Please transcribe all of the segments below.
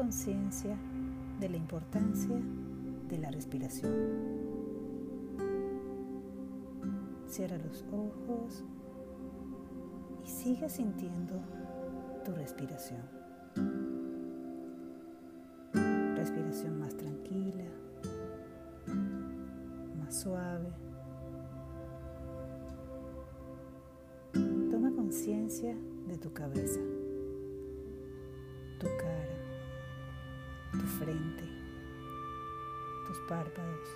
conciencia de la importancia de la respiración. Cierra los ojos y sigue sintiendo tu respiración. Respiración más tranquila, más suave. Toma conciencia de tu cabeza, tu cara, frente, tus párpados,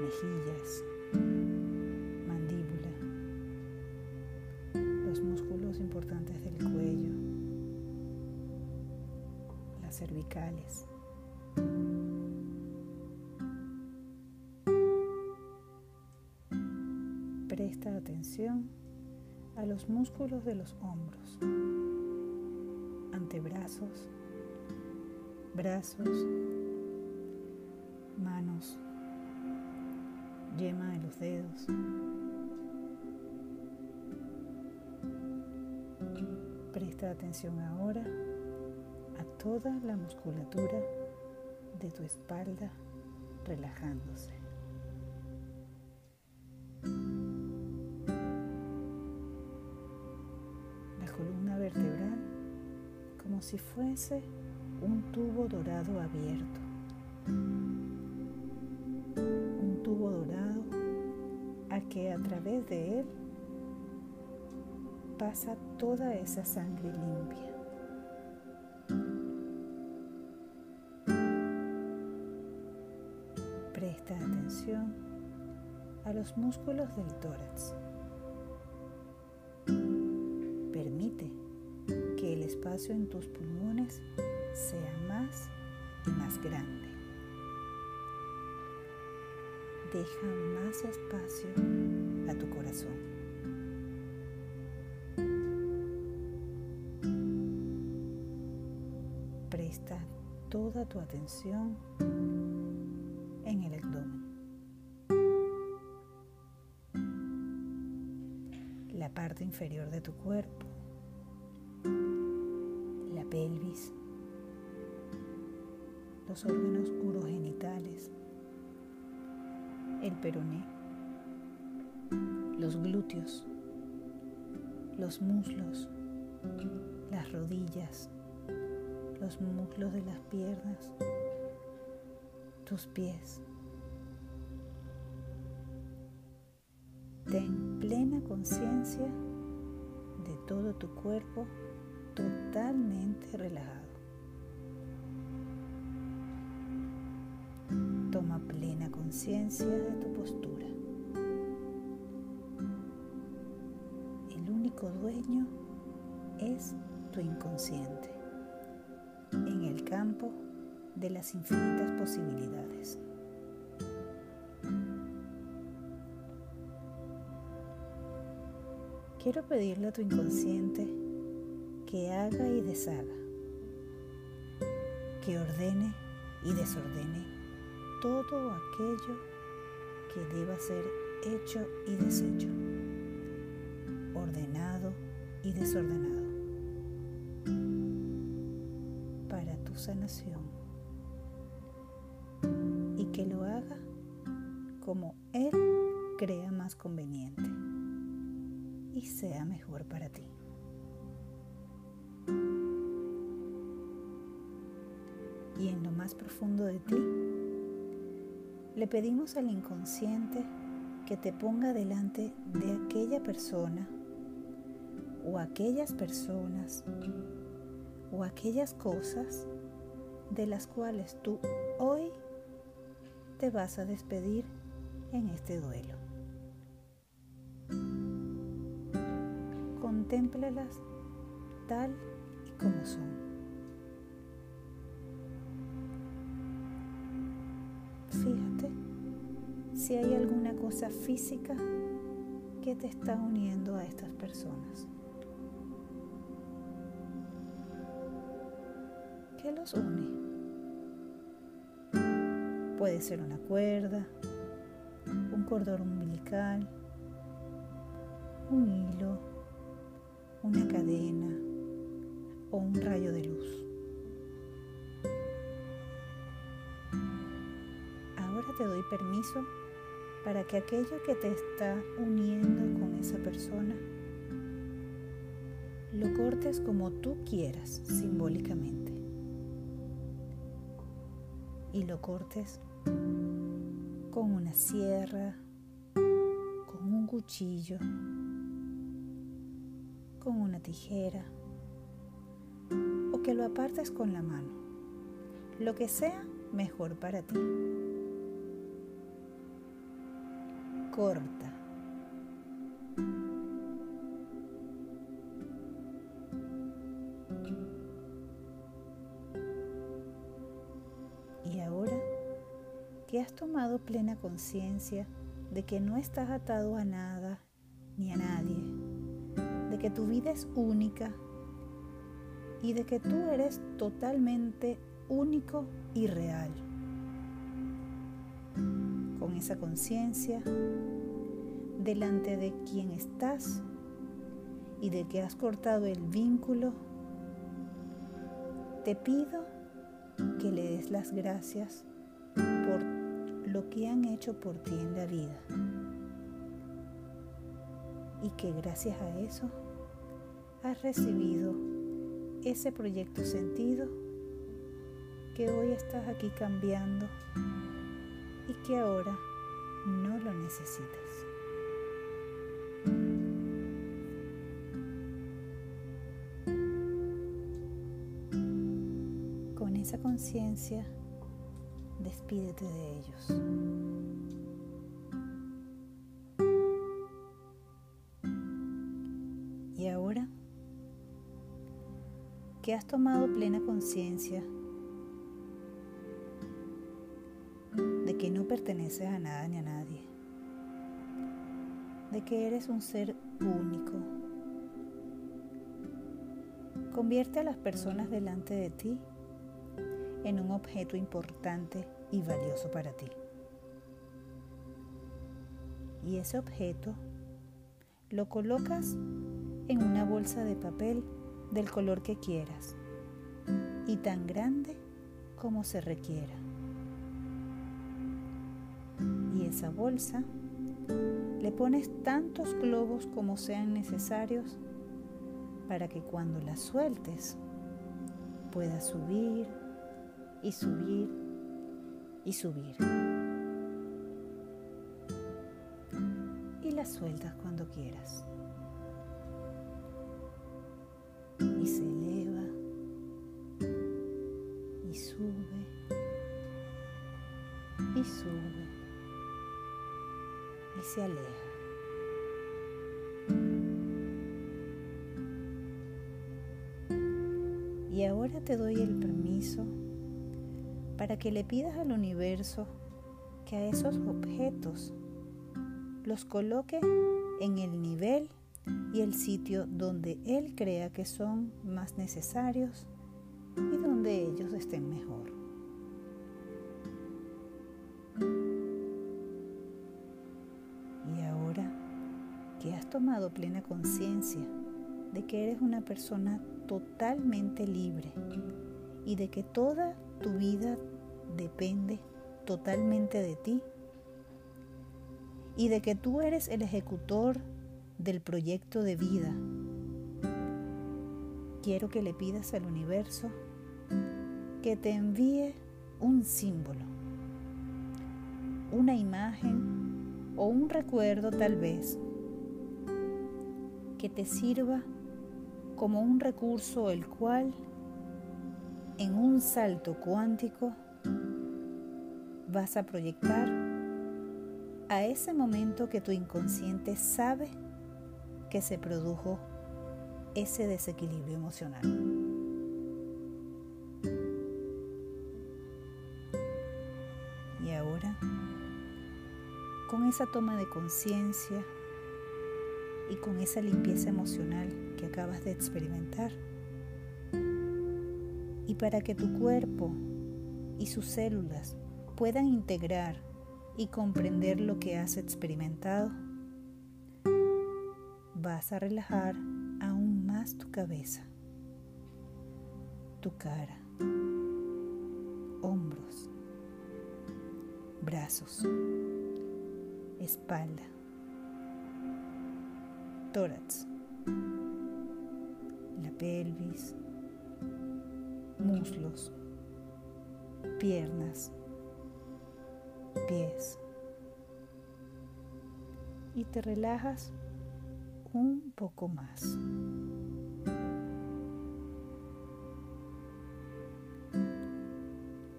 mejillas, mandíbula, los músculos importantes del cuello, las cervicales. Presta atención a los músculos de los hombros, antebrazos, brazos, manos, yema de los dedos. Presta atención ahora a toda la musculatura de tu espalda relajándose. La columna vertebral como si fuese un tubo dorado abierto. Un tubo dorado a que a través de él pasa toda esa sangre limpia. Presta atención a los músculos del tórax. Permite que el espacio en tus pulmones grande. Deja más espacio a tu corazón. Presta toda tu atención en el abdomen. La parte inferior de tu cuerpo, la pelvis, los órganos urogenitales, el peroné, los glúteos, los muslos, las rodillas, los muslos de las piernas, tus pies. Ten plena conciencia de todo tu cuerpo totalmente relajado. Conciencia de tu postura. El único dueño es tu inconsciente en el campo de las infinitas posibilidades. Quiero pedirle a tu inconsciente que haga y deshaga, que ordene y desordene todo aquello que deba ser hecho y deshecho, ordenado y desordenado, para tu sanación y que lo haga como Él crea más conveniente y sea mejor para ti. Y en lo más profundo de ti, le pedimos al inconsciente que te ponga delante de aquella persona o aquellas personas o aquellas cosas de las cuales tú hoy te vas a despedir en este duelo. Contémplalas tal y como son. Fíjate si hay alguna cosa física que te está uniendo a estas personas. ¿Qué los une? Puede ser una cuerda, un cordón umbilical, un hilo, una cadena o un rayo de luz. Ahora te doy permiso para que aquello que te está uniendo con esa persona lo cortes como tú quieras simbólicamente. Y lo cortes con una sierra, con un cuchillo, con una tijera o que lo apartes con la mano. Lo que sea mejor para ti. Corta. Y ahora que has tomado plena conciencia de que no estás atado a nada ni a nadie, de que tu vida es única y de que tú eres totalmente único y real. Esa conciencia, delante de quien estás y de que has cortado el vínculo, te pido que le des las gracias por lo que han hecho por ti en la vida. Y que gracias a eso has recibido ese proyecto sentido que hoy estás aquí cambiando y que ahora no lo necesitas. Con esa conciencia, despídete de ellos. Y ahora que has tomado plena conciencia perteneces a nada ni a nadie, de que eres un ser único. Convierte a las personas delante de ti en un objeto importante y valioso para ti. Y ese objeto lo colocas en una bolsa de papel del color que quieras y tan grande como se requiera. Esa bolsa le pones tantos globos como sean necesarios para que cuando la sueltes pueda subir y subir y subir. Y la sueltas cuando quieras. Y se eleva y sube y sube y se aleja. Y ahora te doy el permiso para que le pidas al universo que a esos objetos los coloque en el nivel y el sitio donde Él crea que son más necesarios y donde ellos estén mejor. Tomado plena conciencia de que eres una persona totalmente libre y de que toda tu vida depende totalmente de ti y de que tú eres el ejecutor del proyecto de vida. Quiero que le pidas al universo que te envíe un símbolo, una imagen o un recuerdo tal vez que te sirva como un recurso el cual en un salto cuántico vas a proyectar a ese momento que tu inconsciente sabe que se produjo ese desequilibrio emocional. Y ahora, con esa toma de conciencia y con esa limpieza emocional que acabas de experimentar, y para que tu cuerpo y sus células puedan integrar y comprender lo que has experimentado, vas a relajar aún más tu cabeza, tu cara, hombros, brazos, espalda, tórax, la pelvis, muslos, piernas, pies. Y te relajas un poco más.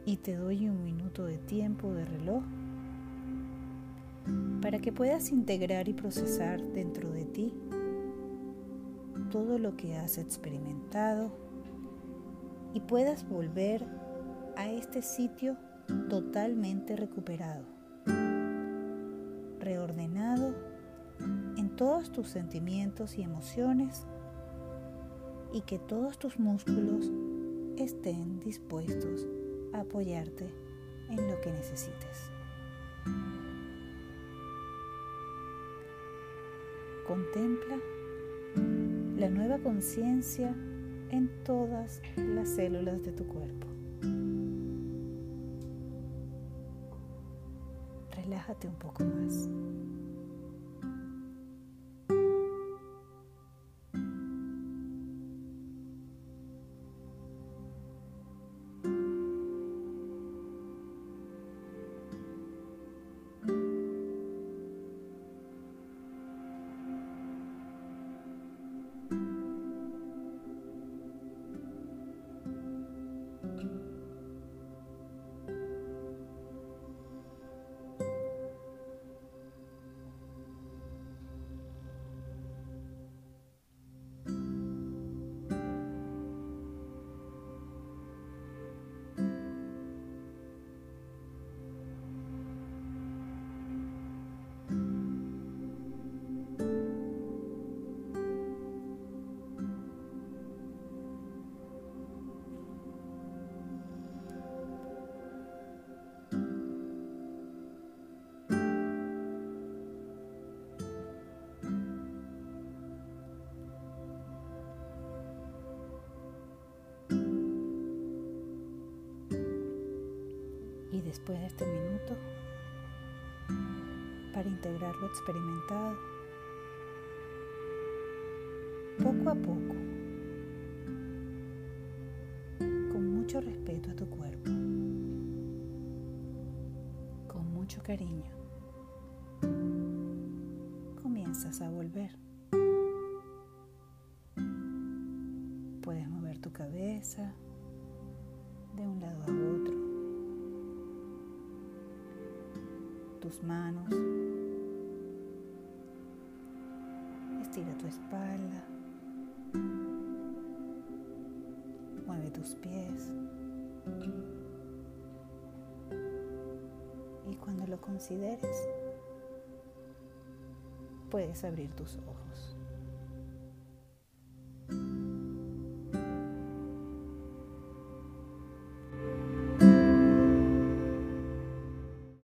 Y te doy un minuto de tiempo de reloj para que puedas integrar y procesar dentro de ti todo lo que has experimentado y puedas volver a este sitio totalmente recuperado, reordenado en todos tus sentimientos y emociones y que todos tus músculos estén dispuestos a apoyarte en lo que necesites. Contempla la nueva conciencia en todas las células de tu cuerpo. Relájate un poco más. Después de este minuto para integrar lo experimentado poco a poco, con mucho respeto a tu cuerpo, con mucho cariño, comienzas a volver. Puedes mover tu cabeza de un lado a otro. Tus manos. Estira tu espalda. Mueve tus pies. Y cuando lo consideres, puedes abrir tus ojos.